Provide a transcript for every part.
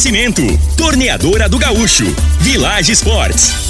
Oferecimento: Torneadora do Gaúcho, Village Sports,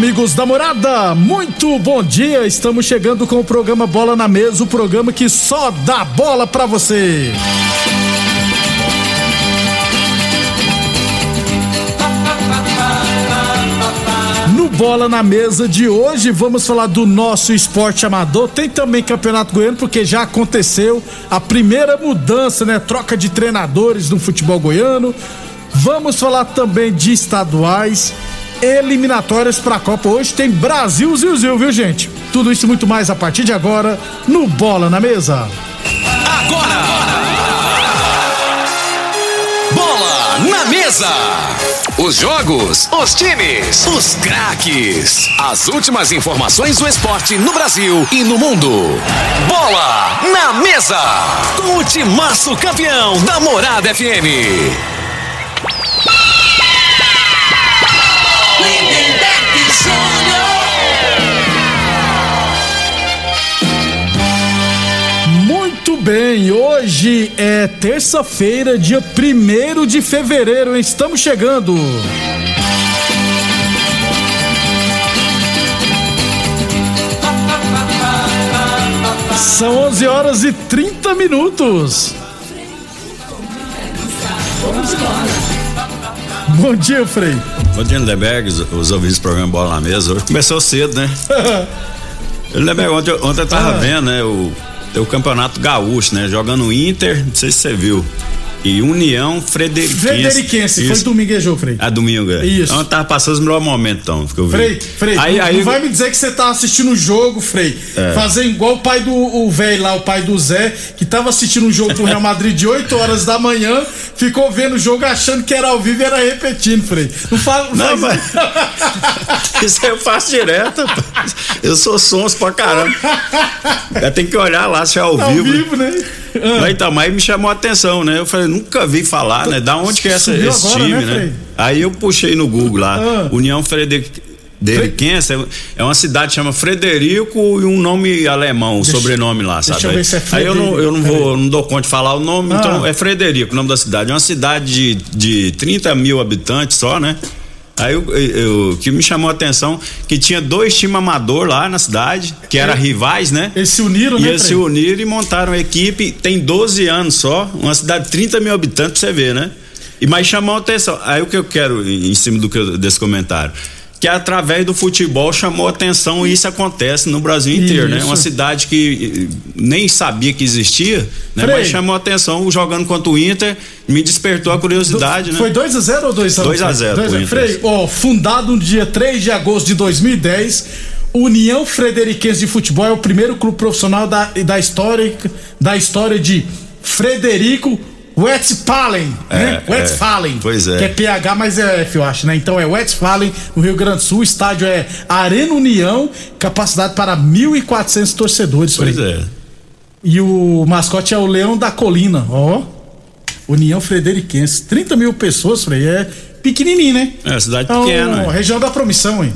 Amigos da morada, muito bom dia. Estamos chegando com o programa Bola na Mesa o programa que só dá bola pra você. No Bola na Mesa de hoje, vamos falar do nosso esporte amador. Tem também Campeonato Goiano, porque já aconteceu a primeira mudança, né? Troca de treinadores no futebol goiano. Vamos falar também de estaduais, eliminatórias para a Copa. Hoje tem Brasil Zil, viu, gente? Tudo isso e muito mais a partir de agora no Bola na Mesa. Agora! Bola na mesa! Os jogos, os times, os craques. As últimas informações do esporte no Brasil e no mundo. Bola na mesa! Com o timaço campeão da Morada FM. Bem, hoje é terça-feira, dia 1 de fevereiro, hein? estamos chegando. São 11 horas e 30 minutos. Bom dia, Frei. Bom dia, Lindeberg, os, os ouvintes do programa Bola na Mesa. Hoje começou cedo, né? Lindeberg, ontem, ontem eu tava Ah. vendo, né, o, o Campeonato Gaúcho, né? Jogando Inter, não sei se você viu. E União Frederiquense. Frederiquense, foi Isso. dominguejou, Frei. Ah, domingo, é. Isso. Então tava passando os melhores momentos, então, que eu vi. Frei, Frei, Aí, não, aí, não vai me dizer que você tá assistindo o jogo, Frei. É. Fazendo igual o pai do o velho lá, o pai do Zé, que tava assistindo um jogo do Real Madrid de 8 horas da manhã, ficou vendo o jogo achando que era ao vivo e era repetindo, Frei. Não fala. Não, faz- Isso aí eu faço direto. Eu sou sons pra caramba. Eu tenho que olhar lá se é ao Tá ao vivo. vivo, né? Ah. Mas então, mas me chamou a atenção, né? Eu falei, nunca vi falar, né? Da onde que é essa- esse agora, time, né, né? Aí eu puxei no Google lá, Ah. União Frederiquense, é uma cidade que chama Frederico e um nome alemão, o Deixa- sobrenome lá, sabe? eu é Aí eu não, eu não vou, não dou conta de falar o nome, Ah. então é Frederico, o nome da cidade. É uma cidade de, de 30 mil habitantes só, né? Aí eu, eu- o que me chamou a atenção que tinha dois times amador lá na cidade, que eram rivais, né? Eles se uniram, E né, eles se uniram e montaram a equipe, tem 12 anos só, uma cidade de 30 mil habitantes pra você ver, né? E mas chamou a atenção. Aí o que eu quero, em em cima do que eu- desse comentário, que através do futebol chamou a atenção e isso acontece no Brasil inteiro, né? Isso. Uma cidade que eh, nem sabia que existia, né? Mas chamou a atenção jogando contra o Inter, me despertou a curiosidade, né? Foi 2x0 ou 2x0? 2 a 0 pro Inter. Frei, ó, fundado no dia 3 de agosto de 2010, União Frederiquense de Futebol é o primeiro clube profissional da, da, história, da história de Frederico Westphalen, né? é. Westphalen. Pois é. Que é PH, mas é F, eu acho, né? Então é Westphalen, no Rio Grande do Sul. O estádio é Arena União, capacidade para 1.400 torcedores. Pois Frei. é. E o mascote é o Leão da Colina, ó. União Frederiquense. 30 mil pessoas, Frei. É pequenininho, né? É, cidade É pequena. né? região da promissão, hein?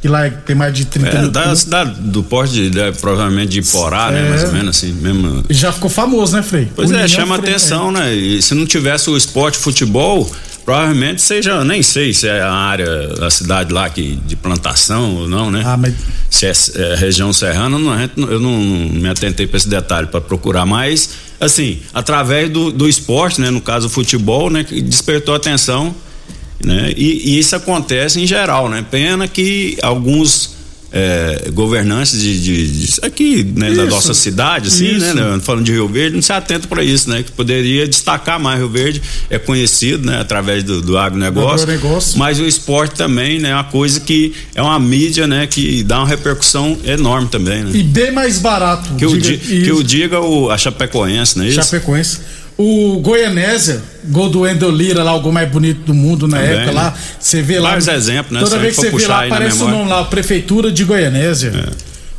Que lá é- tem mais de 30 É, mil. da cidade do porte, de, de- provavelmente de Porá, né? É. Mais ou menos assim, mesmo. Já ficou famoso, né, Frei? Pois União é, chama Fre- atenção, né? E se não tivesse o esporte futebol, provavelmente seja, nem sei se é a área da cidade lá que, de plantação ou não, né? Ah, mas Se é, é região serrana, não, eu não me atentei para esse detalhe para procurar mais. assim, através do, do esporte, né? No caso o futebol, né? Que despertou atenção, né? E, e isso acontece em geral, né? Pena que alguns é, governantes de, de, de aqui né, da nossa cidade, assim, né, né, falando de Rio Verde, não se atenta para isso, né? Que poderia destacar mais Rio Verde, é conhecido, né, através do, do agronegócio, Do agronegócio. mas o esporte também, né, é uma coisa que é uma mídia, né, que dá uma repercussão enorme também, né? E bem mais barato. Que, o, diga- di, que o diga o, a Chapecoense, é isso? Chapecoense. O Goianésia, gol do Wendel Lira lá, o gol mais bonito do mundo na Também, época né? lá. Você vê lá. Vários exemplos, né? Toda Se vez que você vê lá, aparece o. É. nome lá, Prefeitura de Goianésia.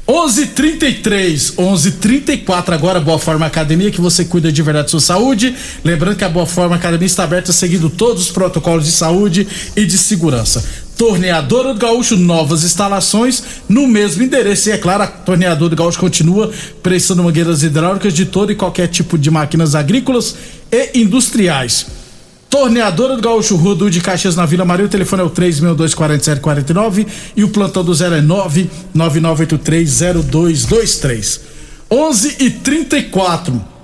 11:33, 11:34 agora Boa Forma Academia que você cuida de verdade da sua saúde. Lembrando que a Boa Forma Academia está aberta seguindo todos os protocolos de saúde e de segurança. Torneadora do Gaúcho, novas instalações no mesmo endereço. E é claro, a Torneadora do Gaúcho continua prestando mangueiras hidráulicas de todo e qualquer tipo de máquinas agrícolas e industriais. Torneadora do Gaúcho, Duque de Caxias, na Vila Maria. O telefone é o 3624749 e o plantão do zero é 999830223. 11 e 34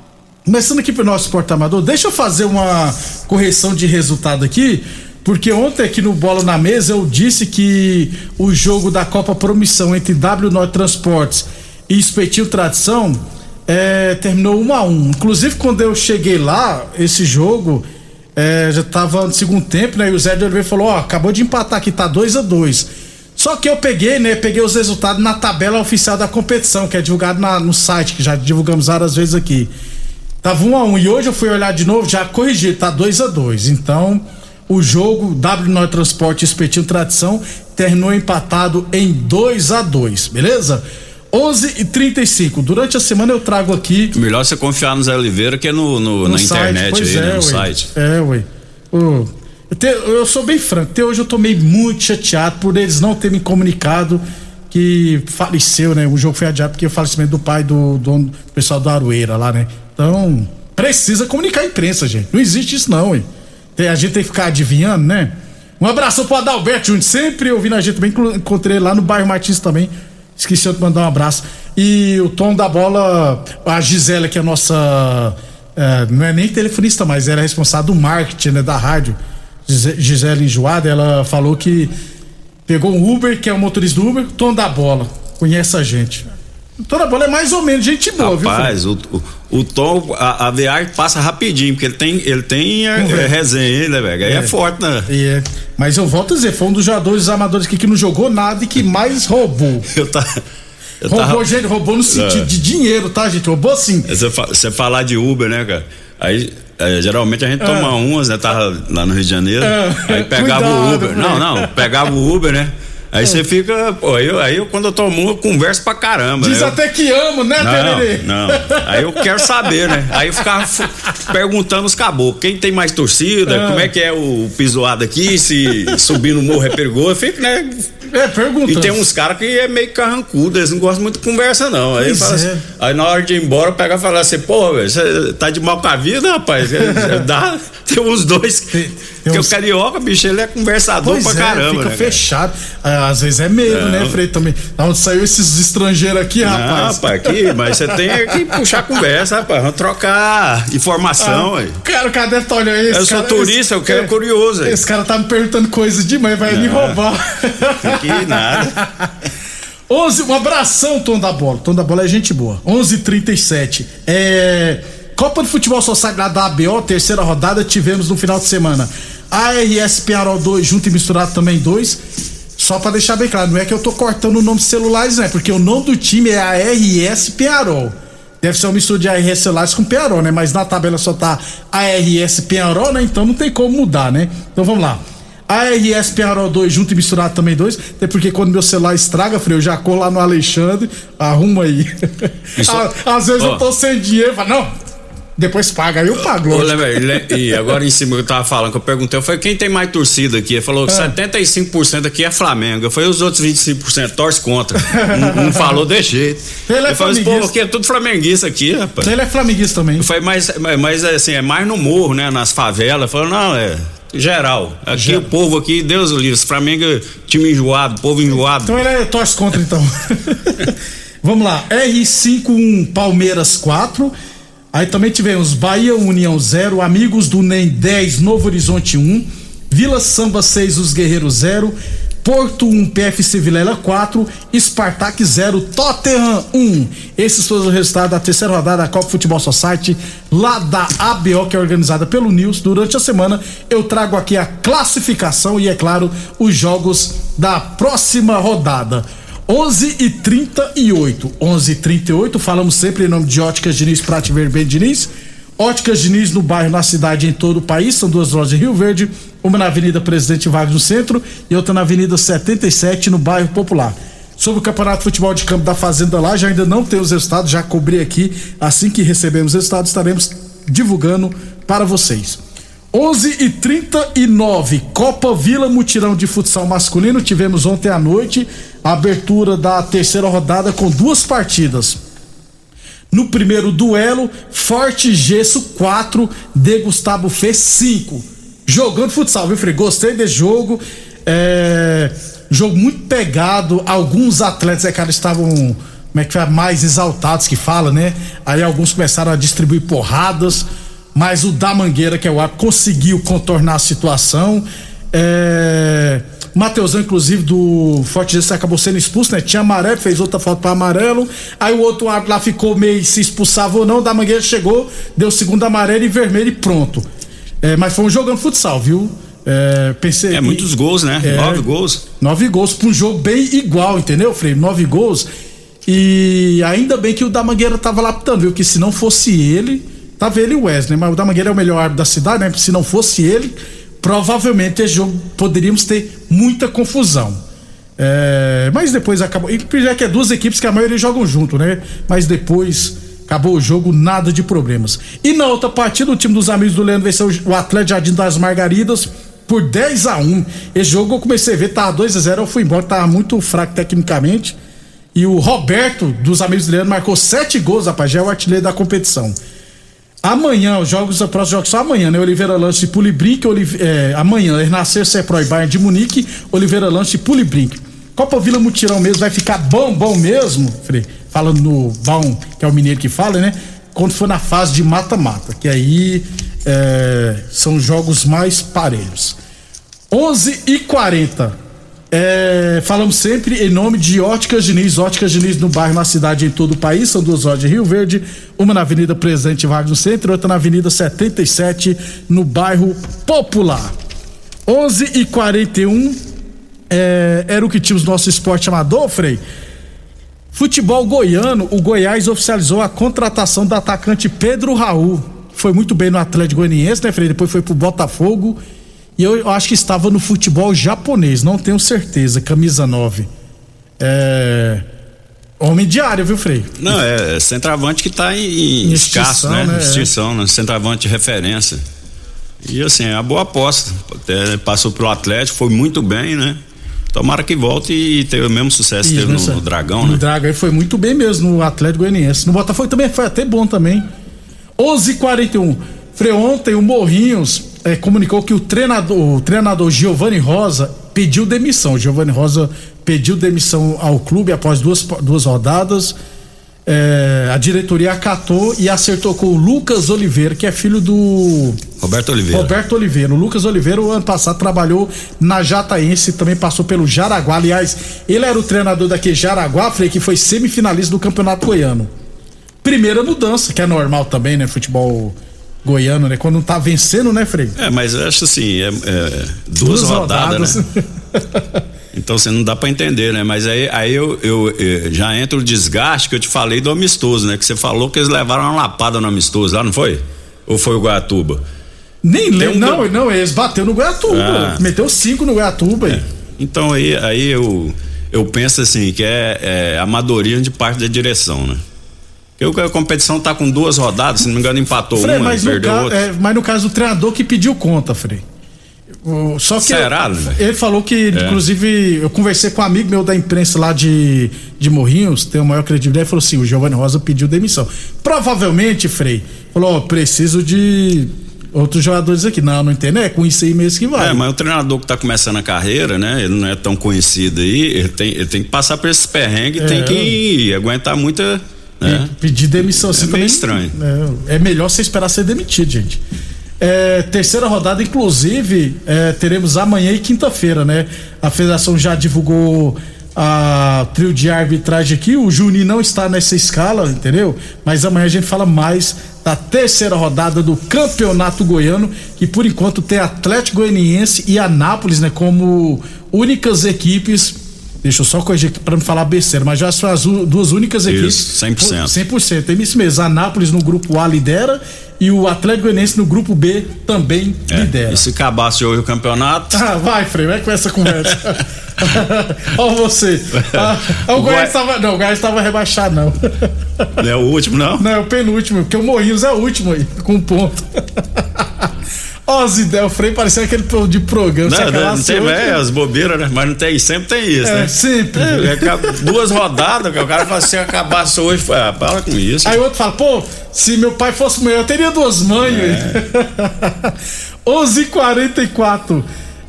Começando aqui pro nosso porta-amador, deixa eu fazer uma correção de resultado aqui, porque ontem aqui no Bola na Mesa eu disse que o jogo da Copa Promissão entre W Norte Transportes e Espetinho Tradição é, terminou 1 a 1 Inclusive, quando eu cheguei lá, esse jogo é, já tava no segundo tempo, né? E o Zé de Oliveira falou: Ó, acabou de empatar aqui, tá 2 a 2 Só que eu peguei, né? Peguei os resultados na tabela oficial da competição, que é divulgado na- no site, que já divulgamos várias vezes aqui. Tava 1 a 1 e hoje eu fui olhar de novo, já corrigi, tá 2 a 2 Então, o jogo W Norte Transporte Espetinho Tradição terminou empatado em 2 a 2 beleza? 11 e 35 Durante a semana eu trago aqui Melhor você confiar no Zé Oliveira que é no, no- no na site, internet aí, é, né, no ué. site. É, ué. Eu, te- eu sou bem franco, até hoje eu tô meio muito chateado por eles não terem me comunicado que faleceu, né? O jogo foi adiado porque o falecimento do pai do, dono- do pessoal do Aroeira lá, né? Então, precisa comunicar a imprensa, gente. Não existe isso, não, hein? A gente tem que ficar adivinhando, né? Um abraço pro Adalberto Júnior, sempre ouvindo a gente também. Encontrei lá no bairro Martins também. Esqueci de mandar um abraço. E o tom da bola, a Gisela, que é a nossa. é, não é nem telefonista, mas ela é responsável do marketing né, da rádio. Gise- Gisele Enjoada, ela falou que pegou um Uber, que é o motorista do Uber, tom da bola. Conhece a gente. O tom da bola é mais ou menos gente boa, viu? Fred? Rapaz, o, o, o Tom, a, a viagem passa rapidinho, porque ele tem, ele tem é, ver. é, resenha, né, velho? Aí é. É. forte, né? É, mas eu volto a dizer, foi um dos jogadores amadores aqui que não jogou nada e que mais roubou. Eu tá. Eu Roubou, tava, gente, roubou no sentido É. de dinheiro, tá, gente? Roubou sim. você, fa- você falar de Uber, né, cara? Aí. é, geralmente a gente toma umas, né? Tava lá no Rio de Janeiro. Ah. Aí pegava o Cuidado, Uber. Fred. Não, não, pegava o Uber, né? Aí você fica. Pô, aí eu, aí eu, quando eu tomo uma, eu converso pra caramba. Diz né? Eu- até que amo, né, Tererê? Não, não. Aí eu quero saber, né? Aí eu ficava perguntando os caboclos, quem tem mais torcida, Ah. como é que é o pisoado aqui, se subir no morro é perigoso, eu fico, né? É, pergunta. E tem uns caras que é meio carrancudo, eles não gostam muito de conversa, não. Aí, fala é. assim- aí na hora de ir embora, eu pego e falo assim, pô, você tá de mal com a vida, rapaz? É, é, Dá, tem uns dois. Porque uns- o carioca, bicho, ele é conversador Pois pra é, caramba, fica né? cara? fechado. Ah, Às vezes é medo, né, Frei, também. Da onde saiu esses estrangeiros aqui, Não, rapaz? rapaz, aqui, mas você tem que puxar conversa, rapaz. Vamos trocar informação, aí. Cara, o cara deve estar olhando Eu sou cara- turista, esse- eu quero é, curioso aí. Esse cara tá me perguntando coisas demais, vai me roubar. Aqui nada. 11, um abração, Tom da Bola. Tom da Bola é gente boa. 11:37. É Copa de Futebol Society lá da ABO, terceira rodada, tivemos no final de semana. ARS Penharol 2, junto e misturado também 2. Só pra deixar bem claro, não é que eu tô cortando o nome de celulares, né? Porque o nome do time é ARS Penharol. Deve ser uma mistura de ARS celulares com Penharol, né? Mas na tabela só tá ARS Penharol, né? Então não tem como mudar, né? Então vamos lá. ARS Penharol 2 junto e misturado também 2. Até porque quando meu celular estraga, Freio, eu já corro lá no Alexandre, arruma aí. À- Às vezes Ó. eu tô sem dinheiro, falo, não, depois paga, eu pago. Ô, ele- e agora em cima que eu tava falando, que eu perguntei, eu falei, quem tem mais torcida aqui? Ele falou que Ah. 75% aqui é Flamengo. Eu falei, os outros 25% torce contra. não, não falou de jeito. Ele é eu falei, pô, flamenguista. aqui é tudo flamenguista aqui, rapaz. Ele é flamenguista também. Eu falei, mas, mas, mas, assim, é mais no morro, né? Nas favelas. Falou, não, é geral. Aqui Geral. o povo aqui, Deus o livre. Flamengo, é time enjoado, povo enjoado. Então ele é torce contra, então. Vamos lá. R51 Palmeiras 4. Aí também tivemos Bahia União 0, Amigos do NEM 10, Novo Horizonte 1, Vila Samba 6, Os Guerreiros 0, Porto 1, PFC Vilela 4, Spartak 0, Tottenham 1. Esses foram os resultados da terceira rodada da Copa Futebol Society, lá da ABO, que é organizada pelo News. Durante a semana eu trago aqui a classificação e, é claro, os jogos da próxima rodada. 11 e 38 11 e 38 falamos sempre em nome de Óticas Diniz, Prate Verben Diniz. Óticas Diniz no bairro, na cidade, em todo o país. São duas lojas em Rio Verde, uma na Avenida Presidente Vargas no centro e outra na Avenida 77 no bairro Popular. Sobre o Campeonato de Futebol de Campo da Fazenda lá, já ainda não tem os resultados, já cobri aqui. Assim que recebemos os resultados, estaremos divulgando para vocês. 11 e 39 Copa Vila Mutirão de Futsal Masculino. Tivemos ontem à noite a abertura da terceira rodada com duas partidas. No primeiro duelo, Forte Gesso 4, De Gustavo Fê 5. Jogando futsal, viu, Frei? Gostei desse jogo. É... Jogo muito pegado. Alguns atletas, é, cara, estavam como é que foi, mais exaltados que fala, né? Aí alguns começaram a distribuir porradas mas o da Mangueira, que é o árbitro, conseguiu contornar a situação. É... Mateusão, inclusive, do Forte Gestos, acabou sendo expulso, né? Tinha amarelo, fez outra falta para amarelo. Aí o outro árbitro lá ficou meio se expulsava ou não. O da Mangueira chegou, deu segundo amarelo e vermelho e pronto. É, mas foi um jogando futsal, viu? É, pensei. É muitos gols, né? É, nove gols. Nove gols para um jogo bem igual, entendeu, Frei? Nove gols. E ainda bem que o da Mangueira tava lapidando, viu? Que se não fosse ele Tava ele e o Wesley, mas o da Mangueira é o melhor árbitro da cidade, né? Se não fosse ele, provavelmente esse jogo poderíamos ter muita confusão. É, mas depois acabou. E já que é duas equipes que a maioria jogam junto, né? Mas depois acabou o jogo, nada de problemas. E na outra partida, o time dos amigos do Leandro venceu o Atlético Jardim das Margaridas por 10 a 1 Esse jogo eu comecei a ver, tava 2 a 0 eu fui embora, tava muito fraco tecnicamente. E o Roberto, dos amigos do Leandro, marcou sete gols, rapaz, já é o artilheiro da competição. Amanhã, os jogos, os próximos jogos só amanhã, né? Oliveira Lance e Pulibrink, é, amanhã, Renascer, e Bayern de Munique, Oliveira Lance e Pulibrink. Copa Vila Mutirão mesmo vai ficar bom, bom mesmo, Frei, falando no bom, que é o mineiro que fala, né? Quando for na fase de mata-mata, que aí é, são jogos mais parelhos. 11 e 40 é, falamos sempre em nome de Óticas Diniz. Óticas Diniz no bairro, na cidade, em todo o país. São duas lojas de Rio Verde. Uma na Avenida Presidente Vargas no centro, outra na Avenida 77 no bairro Popular. 11 e 41 é, era o que tínhamos nosso esporte amador, Frei. Futebol goiano, o Goiás oficializou a contratação do atacante Pedro Raul. Foi muito bem no Atlético Goianiense, né, Frei? Depois foi pro Botafogo e eu acho que estava no futebol japonês, não tenho certeza, camisa 9. É. Homem diário, viu, Frei? Não, é, é centroavante que está em, em escasso, né? né? Extinção, né? Centroavante de referência. E assim, é a boa aposta. Até passou pelo Atlético, foi muito bem, né? Tomara que volte e tenha o mesmo sucesso que teve no, no, Dragão, né? No Dragão foi muito bem mesmo, no Atlético Goianiense. No Botafogo também foi até bom também. 11:41. Frei, ontem o Morrinhos é, comunicou que o treinador, o treinador Giovanni Rosa pediu demissão. Giovanni Rosa pediu demissão ao clube após duas, duas rodadas. É, a diretoria acatou e acertou com o Lucas Oliveira, que é filho do. Roberto Oliveira. Roberto Oliveira. O Lucas Oliveira, o ano passado, trabalhou na Jataense, também passou pelo Jaraguá. Aliás, ele era o treinador daquele Jaraguá, falei que foi semifinalista do Campeonato Goiano. Primeira mudança, que é normal também, né? Futebol goiano, né? Quando tá vencendo, né, Frei? É, mas eu acho assim, é, é duas, duas, rodadas, rodadas. né? então você assim, não dá para entender, né? Mas aí, aí eu, eu, eu, já entra o desgaste que eu te falei do amistoso, né? Que você falou que eles levaram uma lapada no amistoso lá, não foi? Ou foi o Goiatuba? Nem lembro, um... não, não, eles bateu no Goiatuba, ah. meteu cinco no Goiatuba. É. Então aí, aí eu, eu penso assim, que é, é amadorismo de parte da direção, né? Porque a competição tá com duas rodadas, se não me engano, empatou Frei, uma e perdeu outra. É, mas no caso do treinador que pediu conta, Frei. só que Será, ele, ele falou que, é. inclusive, eu conversei com um amigo meu da imprensa lá de, de Morrinhos, tem o maior credibilidade, ele falou assim: o Giovanni Rosa pediu demissão. Provavelmente, Frei, falou: ó, preciso de outros jogadores aqui. Não, não entendo, é com isso aí mesmo que vai. É, mas o treinador que tá começando a carreira, né? Ele não é tão conhecido aí, ele tem, ele tem que passar por esses perrengues, é. tem que aguentar muita É. Pedir demissão É meio também. estranho. É, é melhor você esperar ser demitido, gente. É, terceira rodada, inclusive, é, teremos amanhã e quinta-feira, né? A federação já divulgou a trio de arbitragem aqui. O Juninho não está nessa escala, entendeu? Mas amanhã a gente fala mais da terceira rodada do Campeonato Goiano, que por enquanto tem Atlético Goianiense e Anápolis, né? Como únicas equipes. Deixa eu só corrigir aqui para não falar besteira, mas já são as duas únicas equipes. Isso, 100%. 100%. É isso mesmo. Anápolis no grupo A lidera e o Atlético Goianiense no grupo B também É, lidera. E se acabasse hoje o campeonato, Ah, vai, Frei, vai com essa conversa. Olha você. Ah, o O Goiás Goi- estava. Não, o Goiás estava rebaixado, não. não é o último, não? Não, é o penúltimo, porque o Morrinhos é o último aí, com um ponto. Ó, Zidé, o Frei parecia aquele de programa. Não, não, não tem é, as bobeiras, né? Mas não tem, sempre tem isso, É, né? sempre. É, acaba- duas rodadas, o cara fala se acabasse hoje, ah, para com isso. Aí o outro fala, pô, se meu pai fosse mulher, eu teria duas mães. É. 11:44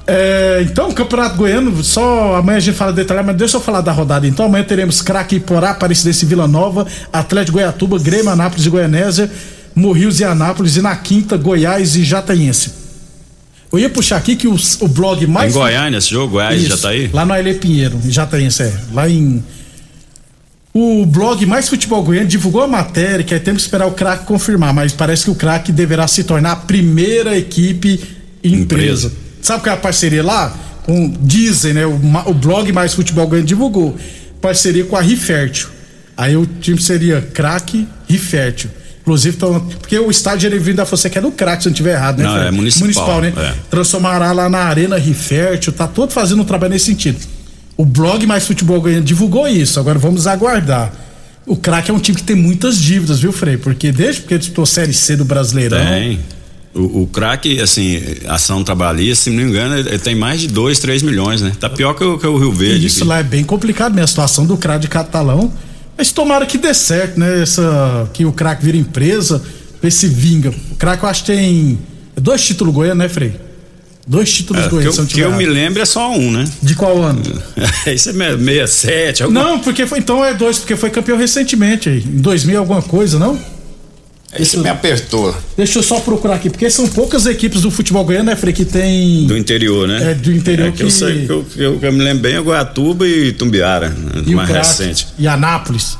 é, então, Campeonato Goiano, só amanhã a gente fala detalhar, mas deixa eu falar da rodada. Então, amanhã teremos Craque Porá, Aparecidense e Vila Nova, Atlético Goiatuba, Grêmio, Anápolis e Goianésia, Morrios e Anápolis, e na quinta, Goiás e Jataense. Eu ia puxar aqui que o, o blog Em mais. Goiânia, esse jogo, Goiás já Isso, tá aí? Lá no Aile Pinheiro, em Jataense, é. Lá em. O blog Mais Futebol Goiano divulgou a matéria, que aí temos que esperar o craque confirmar, mas parece que o craque deverá se tornar a primeira equipe empresa. Empresa. Sabe qual é a parceria lá? Com, dizem, né? O, o blog Mais Futebol Goiano divulgou. Parceria com a Rifértil. Aí o time seria craque Rifértil. Inclusive, tão, porque o estádio ele vindo da Fonseca é do craque, se não estiver errado, né? Não, é municipal, né? é. Transformará lá na Arena Rifértil, tá todo fazendo um trabalho nesse sentido. O blog Mais Futebol Goiano divulgou isso, agora vamos aguardar. O craque é um time que tem muitas dívidas, viu, Frei? Porque desde que ele disputou Série C do Brasileirão. Tem. O, o craque, assim, ação trabalhista, se não me engano, ele, ele tem mais de 2, 3 milhões, né? Tá pior que o, que o Rio Verde. E isso aqui. lá é bem complicado mesmo, a situação do craque de Catalão. Mas tomara que dê certo, né? Essa, que o craque vira empresa, ver se vinga. O craque eu acho que tem dois títulos goianos, né, Frei? Dois títulos É, que goianos, se eu que eu me lembro é só um, né? De qual ano? Isso é 67, alguma Não, porque foi, então é dois, porque foi campeão recentemente aí, em 2000 alguma coisa, não? Isso me apertou. Deixa eu só procurar aqui, porque são poucas equipes do futebol goiano, né, Frei, que tem do interior, né? É, do interior É, que, eu que- sei, que eu, que eu, eu me lembro bem é Goiatuba e Tumbiara, né? e o mais recente. e Anápolis.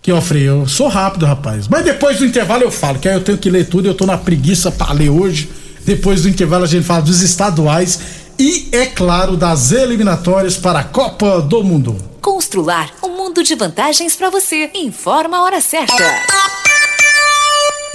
Que ó, Frei, eu sou rápido, rapaz. Mas depois do intervalo eu falo, que aí eu tenho que ler tudo, eu tô na preguiça pra ler hoje. Depois do intervalo a gente fala dos estaduais e, é claro, das eliminatórias para a Copa do Mundo. Constrular um mundo de vantagens para você. Informa a hora certa.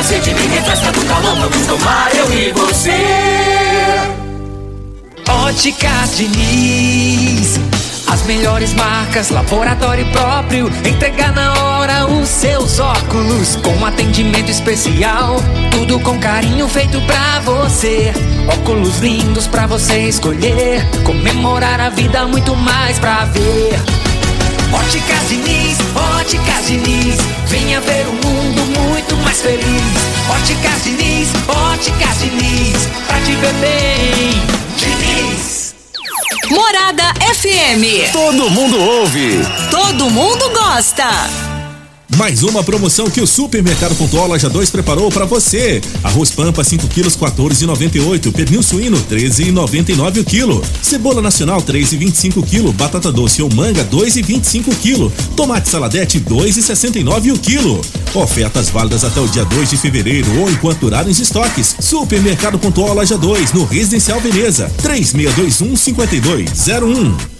Minha sede, me refresca do calor. Vamos tomar eu e você. Óticas Diniz. As melhores marcas, laboratório próprio. Entregar na hora os seus óculos. Com atendimento especial. Tudo com carinho feito pra você. Óculos lindos pra você escolher. Comemorar a vida, muito mais pra ver. Óticas Diniz, Óticas Diniz. Venha ver um mundo muito mais feliz. Óticas Diniz, Óticas Diniz. Pra te ver bem, Diniz. Morada FM. Todo mundo ouve. Todo mundo gosta. Mais uma promoção que o Supermercado Pontual Loja 2 preparou para você. Arroz Pampa 5 quilos 14,98, pernil suíno 13,99 o quilo, cebola nacional 3,25 quilo, batata doce ou manga 2,25 quilo, tomate saladete 2,69 o quilo. Ofertas válidas até o dia 2 de fevereiro ou enquanto durarem os estoques. Supermercado Pontual Loja 2 no Residencial Veneza 3621 5201.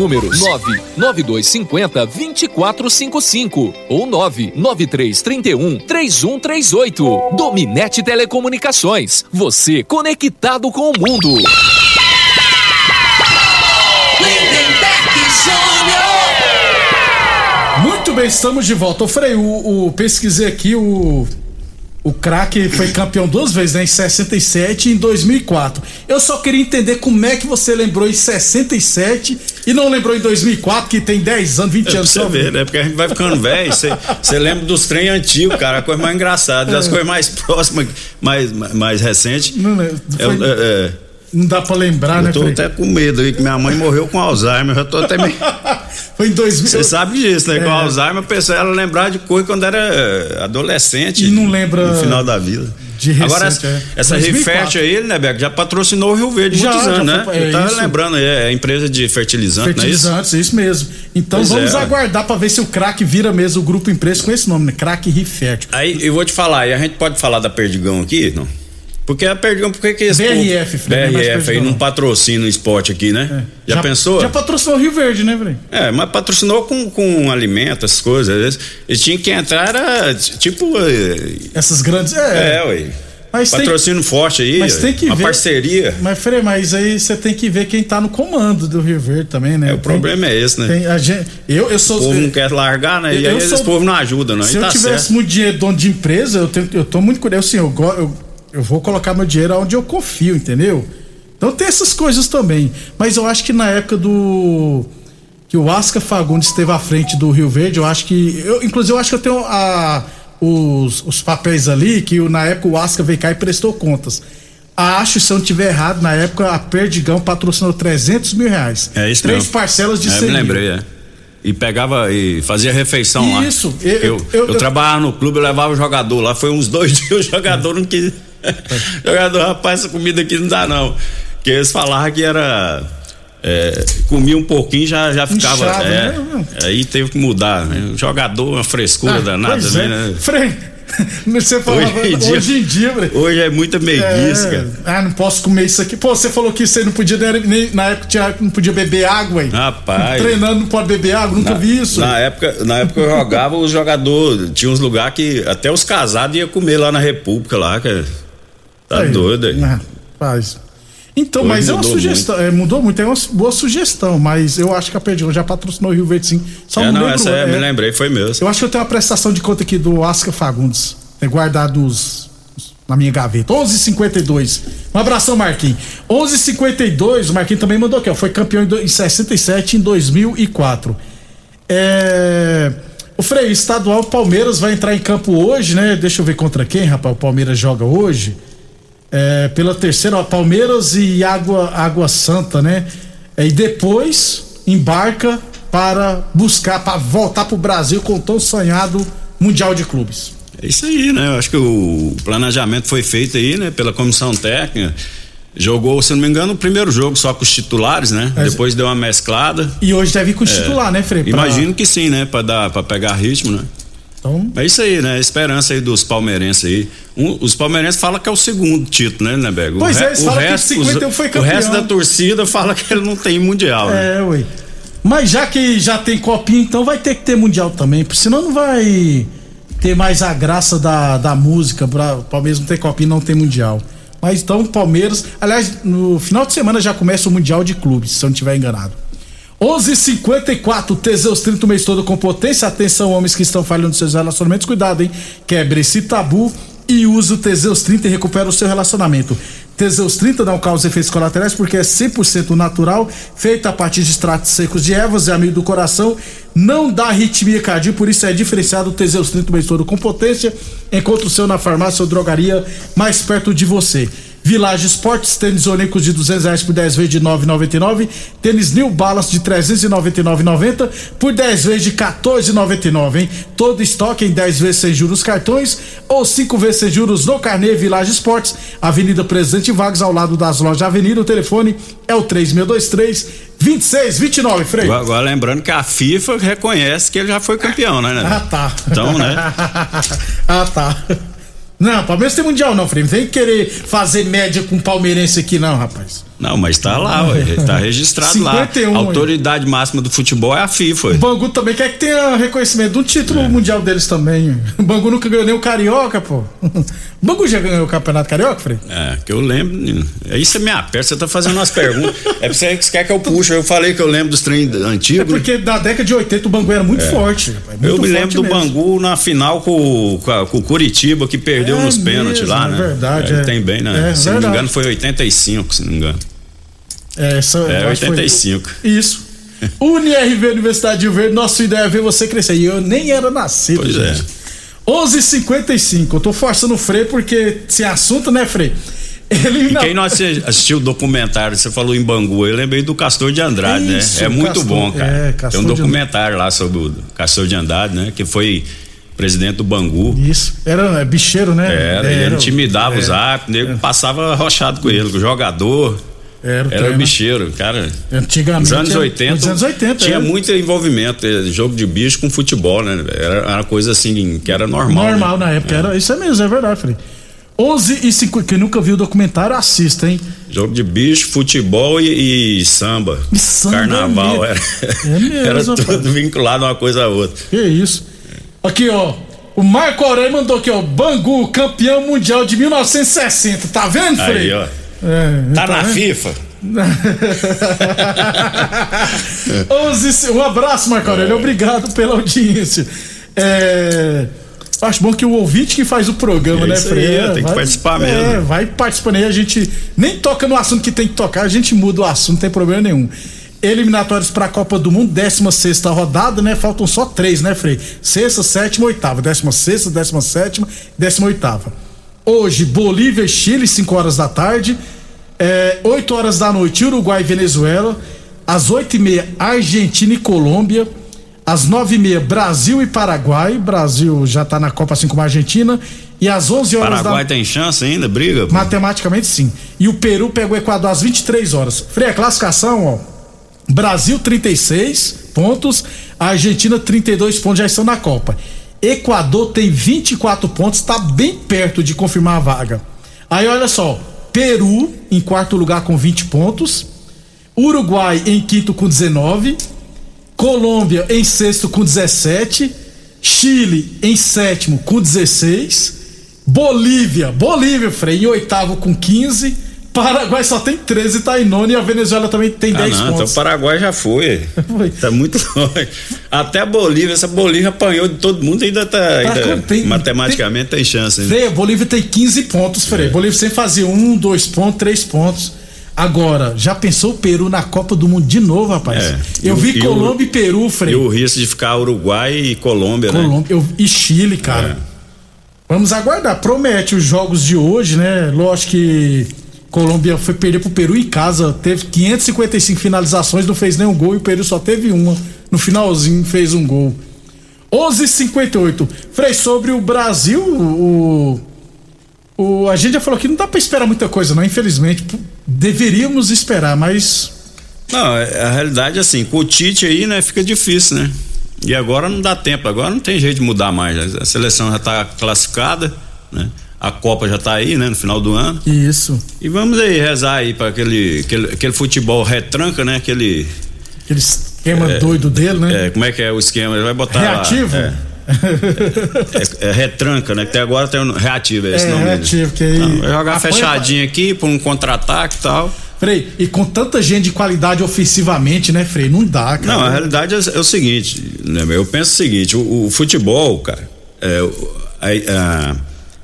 99250 2455 ou 99331 3138. Dominete Telecomunicações. Você conectado com o mundo. Muito bem, estamos de volta. Ô Frei, o, o pesquisei aqui, o o craque foi campeão duas vezes, né? Em 67 e em 2004. Eu só queria entender como é que você lembrou em 67 e não lembrou em 2004, que tem 10 anos, 20 é anos só. Você vê, né? Porque a gente vai ficando velho, você lembra dos trem antigos, cara, a coisa mais engraçada, é. as coisas mais próximas, mais, mais, mais recentes. Não lembro. É, foi... É, é, não dá pra lembrar, eu né? Eu tô até com medo aí, que minha mãe morreu com Alzheimer, eu tô até meio. Foi em 2000. Você sabe disso, né? É. Com Alzheimer, a pessoa ela lembrar de coisa quando era eh, adolescente. E não lembra. No final da vida. De recente, Agora, essa, é. essa Rifert aí, né, Beco, já patrocinou o Rio Verde já, muitos anos, né? Foi, é, Eu tava isso. lembrando aí, é a empresa de fertilizante, Fertilizantes, não é isso? mesmo. Então Pois vamos é. aguardar pra ver se o craque vira mesmo o grupo empresa com esse nome, né? Craque Rifert. Aí eu vou te falar, e a gente pode falar da Perdigão aqui, não? Porque a Perdigão, por que esse BRF, povo- não é BRF aí não patrocina o esporte aqui, né? Já, pensou? Já patrocinou o Rio Verde, né, Frei? É, mas patrocinou com, com alimento, essas coisas. Eles, eles tinham que entrar, era tipo. eh, Essas grandes. É, É, ué. Mas tem- Patrocínio forte aí. Mas tem que uma ver. parceria. Mas, Frei, mas aí você tem que ver quem tá no comando do Rio Verde também, né? É, o problema é esse, né? Tem a gente, eu, eu sou. O povo não quer largar, né? E Eu aí sou- esse povo não ajuda, não. Se e eu tá tivesse certo. muito dinheiro dono de empresa, eu, tenho, eu tô muito curioso. Assim, eu, eu, eu vou colocar meu dinheiro onde eu confio, entendeu? Então tem essas coisas também. Mas eu acho que na época do. Que o Asca Fagundes esteve à frente do Rio Verde, eu acho que. Eu, inclusive, eu acho que eu tenho a, os, os papéis ali, que na época o Asca veio cá e prestou contas. Acho, se eu não tiver errado, na época a Perdigão patrocinou 300 mil reais. É isso Três mesmo. parcelas de é, 100 me mil. lembrei, é. E pegava e fazia refeição lá. Isso, eu- Eu, eu- eu, eu- trabalhava no clube, eu levava o jogador lá. Foi uns dois dias, o jogador não quis. jogador, rapaz, essa comida aqui não dá, não. Porque eles falavam que era. É, comia um pouquinho já já ficava. Inchado, é, né? Aí teve que mudar. Né? O jogador, uma frescura Ah, danada, pois né? é. né? Frei, você falava Hoje em dia- hoje em dia. Hoje é muita meiguice, É, ah, não posso comer isso aqui. Pô, você falou que você não podia, nem, na época tinha- não podia beber água, hein? Rapaz. Treinando não pode beber água, nunca Na- vi isso. Na época, na época eu jogava, os jogadores. Tinha uns lugares que até os casados iam comer lá na República lá, cara. Tá Aí, doido aí. faz. Então, Hoje mas é uma sugestão. É, mudou muito, é uma boa sugestão, mas eu acho que a Perdigão já patrocinou o Rio Verde sim. Só é, não lembro, essa é, é, me lembrei, foi mesmo. Eu acho que eu tenho uma prestação de conta aqui do Asca Fagundes. Tem guardado os, os na minha gaveta. 11:52. Um abração, Marquinhos. 11:52. O Marquinhos também mandou aqui, ó. Foi campeão em, do, em 67 em 2004. É. O Frei, estadual Palmeiras vai entrar em campo hoje, né? Deixa eu ver contra quem, rapaz. O Palmeiras joga hoje. É, pela terceira, ó, Palmeiras e Água, Água Santa, né? É, e depois embarca para buscar, para voltar para o Brasil com o tão sonhado Mundial de Clubes. É isso aí, né? Eu acho que o planejamento foi feito aí, né? Pela comissão técnica. Jogou, se não me engano, o primeiro jogo só com os titulares, né? É. Depois deu uma mesclada. E hoje deve ir com o é. titular, né, Frei? Pra... Imagino que sim, né? Pra, dar, pra pegar ritmo, né? Então... É isso aí, né? Esperança aí dos palmeirenses aí. Um, os palmeirenses falam que é o segundo título, né, Nebergo? Pois é, eles falam resto, que 51 foi campeão. O resto da torcida fala que ele não tem mundial, né? É, ué. Mas já que já tem copinha, então vai ter que ter mundial também, porque senão não vai ter mais a graça da, da música. Pra, o Palmeiras não ter copinha, não tem mundial. Mas então o Palmeiras, aliás, no final de semana já começa o Mundial de Clubes, se eu não estiver enganado. 11:54 Teseus 30 o mês todo com potência. Atenção, homens que estão falhando seus relacionamentos, cuidado, hein? Quebre esse tabu e use o Teseus 30 e recupera o seu relacionamento. Teseus 30 não causa efeitos colaterais porque é 100% natural, feito a partir de extratos secos de ervas, é amigo do coração, não dá arritmia cardíaca, por isso é diferenciado o Teseus 30 o mês todo com potência. Encontre o seu na farmácia ou drogaria mais perto de você. Village Esportes, tênis Olímpicos de 200 reais por 10 vezes de 9,99. Tênis New Balance de 399,90 por 10 vezes de 14,99, hein? Todo estoque em 10 vezes sem juros cartões ou 5 vezes sem juros no Carnê Village Esportes, Avenida Presidente Vargas, ao lado das lojas Avenida. O telefone é o 3623 2629, Frei. Agora, agora, lembrando que a FIFA reconhece que ele já foi campeão, né? né? Ah, tá. Então, né? ah, tá. Não, Palmeiras tem mundial não, Frei. Não que querer fazer média com palmeirense aqui não, rapaz. Não, mas tá lá, tá registrado 51, lá. A autoridade ué. máxima do futebol é a FIFA. O Bangu também quer que tenha reconhecimento do título é. mundial deles também. O Bangu nunca ganhou nem o Carioca, pô. O Bangu já ganhou o Campeonato Carioca, Frei? É, que eu lembro. Aí você me aperta, você tá fazendo umas perguntas. É pra você que quer que eu puxe. Eu falei que eu lembro dos trem antigos. É porque da década de 80 o Bangu era muito é. forte. Muito eu me lembro do mesmo. Bangu na final com, com, o Curitiba, que perdeu é nos pênaltis lá, é né? Verdade, é. Tem bem, né? se não me engano, foi 85, se não me engano. É, essa, é 85. Foi... Isso. UniRV Universidade de Verde, nossa ideia é ver você crescer. E eu nem era nascido. Pois gente. é. 11:55. Eu tô forçando o Frei porque sem assunto, né, Frei? Ele e não... quem não assistiu o documentário, você falou em Bangu, eu lembrei do Castor de Andrade, né? Isso, né? É muito Castor, bom, cara. É, Tem um documentário lá sobre o Castor de Andrade, né? Que foi presidente do Bangu. Isso. Era é, bicheiro, né? Era, ele intimidava é, os árbitros, o nego passava rochado com ele, com o jogador. Era, era treino. bicheiro, cara. Antigamente. Nos anos 80. Nos anos 80 tinha era. muito envolvimento, eh, jogo de bicho com futebol, né? Era uma coisa assim que era normal. Normal né? na época, é. era. Isso é mesmo, é verdade, Frei. 11 e 50. Quem nunca viu o documentário, assista, hein? Jogo de bicho, futebol e, e samba. E samba. Carnaval. É era, é mesmo, era tudo rapaz. vinculado uma coisa a outra. Que isso. Aqui, ó. O Marco Aurélio mandou aqui, ó. Bangu, campeão mundial de 1960. Tá vendo, Frei? Aí, ó. É, tá, tá na FIFA. 11, um abraço, Marco Aurélio. É. Obrigado pela audiência. É, acho bom que o ouvinte que faz o programa, é né, Freire? Tem vai, que participar mesmo. É, vai participando aí. A gente nem toca no assunto que tem que tocar, a gente muda o assunto, não tem problema nenhum. Eliminatórios para a Copa do Mundo, 16 rodada, né? Faltam só três, né, Frei? Sexta, sétima, oitava. Décima sexta, décima sétima, décima oitava. Hoje, Bolívia e Chile, 5 horas da tarde. É, 8 horas da noite, Uruguai e Venezuela. Às 8 e meia, Argentina e Colômbia. Às 9 e meia, Brasil e Paraguai. Brasil já está na Copa, assim como a Argentina. E às 11 horas Paraguai da... tem chance ainda? Briga? Pô. Matematicamente, sim. E o Peru pega o Equador às 23 horas. Frei, a classificação, ó. Brasil 36 pontos, a Argentina 32 pontos já estão na Copa. Equador tem 24 pontos, está bem perto de confirmar a vaga. Aí olha só, Peru em quarto lugar com 20 pontos, Uruguai em quinto com 19, Colômbia em sexto com 17, Chile em sétimo com 16, Bolívia, Bolívia, Frei, em oitavo com 15, Paraguai só tem 13, tá em nono e a Venezuela também tem Ah, 10 não, então pontos. o Paraguai já foi. tá muito longe. Até a Bolívia, essa Bolívia apanhou de todo mundo ainda tá. ainda tem- matematicamente tem, chance. ainda. Bolívia tem 15 pontos, Frei. É. Bolívia sempre fazia um, dois pontos, três pontos. Agora, já pensou o Peru na Copa do Mundo de novo, rapaz? É. Eu o- vi e o- Colômbia e Peru, Frei. E o risco de ficar Uruguai e Colômbia, né? Colômbia eu- e Chile, cara. Vamos aguardar. Promete os jogos de hoje, né? Lógico que Colômbia foi perder pro Peru em casa, teve 555 finalizações, não fez nenhum gol e o Peru só teve uma. No finalzinho fez um gol. 11:58. Frei, sobre o Brasil, o, o a gente já falou que não dá pra esperar muita coisa, não, infelizmente. Deveríamos esperar, mas Não, é- a realidade é assim, com o Tite aí, né, fica difícil, né? E agora não dá tempo, agora não tem jeito de mudar mais. A seleção já tá classificada, né? A Copa já tá aí, né, no final do ano. isso. E vamos aí rezar aí para aquele, aquele aquele futebol retranca, né? Aquele Aquele esquema doido dele, né? é, como é que é o esquema? Ele vai botar lá, Reativo? é, é, é retranca, né? Até agora tem um reativo, é esse É, nome. reativo, que aí Não, jogar fechadinho aqui para um contra-ataque e tal. Frei, e com tanta gente de qualidade ofensivamente, né, Frei? Não dá, cara. Não, a realidade é, é o seguinte, né, eu penso o seguinte, o, o futebol, cara, é, a-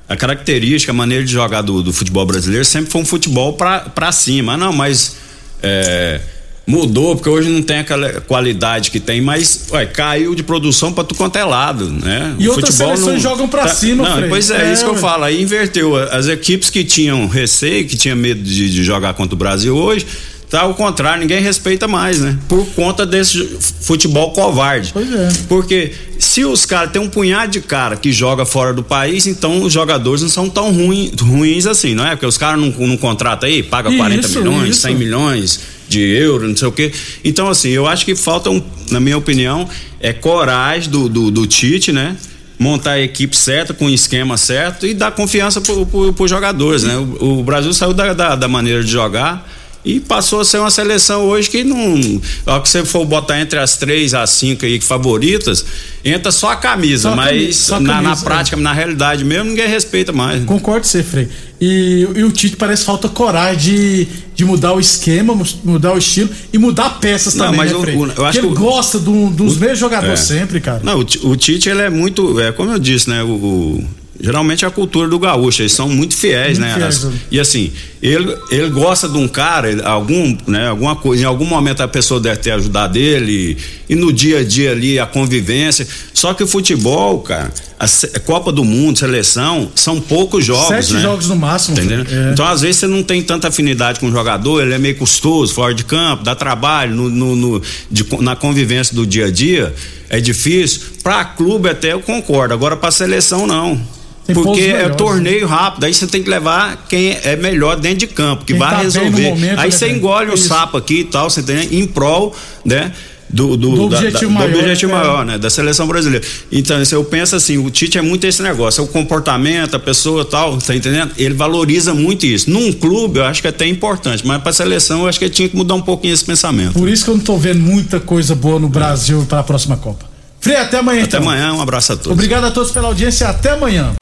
a característica, a maneira de jogar do, do futebol brasileiro sempre foi um futebol pra, pra cima. Não, mas é, mudou, porque hoje não tem aquela qualidade que tem, mas ué, caiu de produção pra tu quanto é lado, né? E O outras seleções jogam pra cima, Não, Frei. pois é, É, isso que eu ué. falo. Aí inverteu. As equipes que tinham receio, que tinham medo de, de jogar contra o Brasil hoje, tá ao contrário, ninguém respeita mais, né? Por conta desse futebol covarde. Pois é. Porque se os caras têm um punhado de cara que joga fora do país, então os jogadores não são tão ruim, ruins assim, não é? Porque os caras não, não contratam aí, paga 40 Isso, milhões, isso. 100 milhões de euros, não sei o quê. Então, assim, eu acho que falta, um, na minha opinião, é coragem do, do, do Tite, né? Montar a equipe certa, com o esquema certo e dar confiança pro, pros jogadores, né? O, o Brasil saiu da, da, da maneira de jogar e passou a ser uma seleção hoje que não. A hora que você for botar entre as três, as cinco aí favoritas, entra só a camisa, Só a mas camisa, só a na, na camisa, prática, na realidade mesmo, ninguém respeita mais. Concordo com você, Frei. E, e o Tite parece falta coragem de, de mudar o esquema, mudar o estilo e mudar peças Não, também, mas né, o- Frei? o- eu Porque acho ele que o- gosta do- dos mesmos jogadores É. sempre, cara. Não, o, o Tite, ele é muito, é, como eu disse, né? O, o- geralmente é a cultura do gaúcho, eles são muito fiéis, Muito né? fiéis, As- né? e assim, ele, ele gosta de um cara, algum, né? Alguma coisa, em algum momento a pessoa deve ter ajudado ele e, no dia a dia ali a convivência. Só que o futebol, cara, a Copa do Mundo, seleção, são poucos jogos, Sete né? jogos no máximo. Entendeu? É. Então, às vezes, você não tem tanta afinidade com o jogador, ele é meio custoso, fora de campo, dá trabalho, no, no- no- de na convivência do dia a dia, é difícil. Pra clube até eu concordo, agora pra seleção não. Tem Porque é torneio rápido, aí você tem que levar quem é melhor dentro de campo, que Quem vai tá resolver. momento, aí né, você engole o sapo aqui e tal, você tem em prol, né? Do, do, Do da- objetivo da- do maior, objetivo é. maior, né? Da seleção brasileira. Então, eu penso assim, o Tite é muito esse negócio, é o comportamento, a pessoa tal, tá entendendo? Ele valoriza muito isso. Num clube, eu acho que é até importante, mas pra seleção, eu acho que ele tinha que mudar um pouquinho esse pensamento. Por isso que eu não tô vendo muita coisa boa no Brasil para a próxima Copa. Frei, até amanhã, Até então. amanhã, um abraço a todos. Obrigado a todos pela audiência, até amanhã.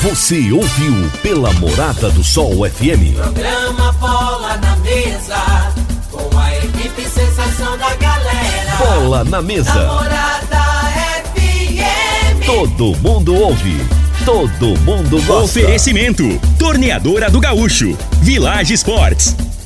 Você ouviu pela Morada do Sol FM. Programa Bola na Mesa, com a equipe sensação da galera. Bola na mesa. Namorada FM. Todo mundo ouve. Todo mundo gosta. Oferecimento: Torneadora do Gaúcho, Village Sports,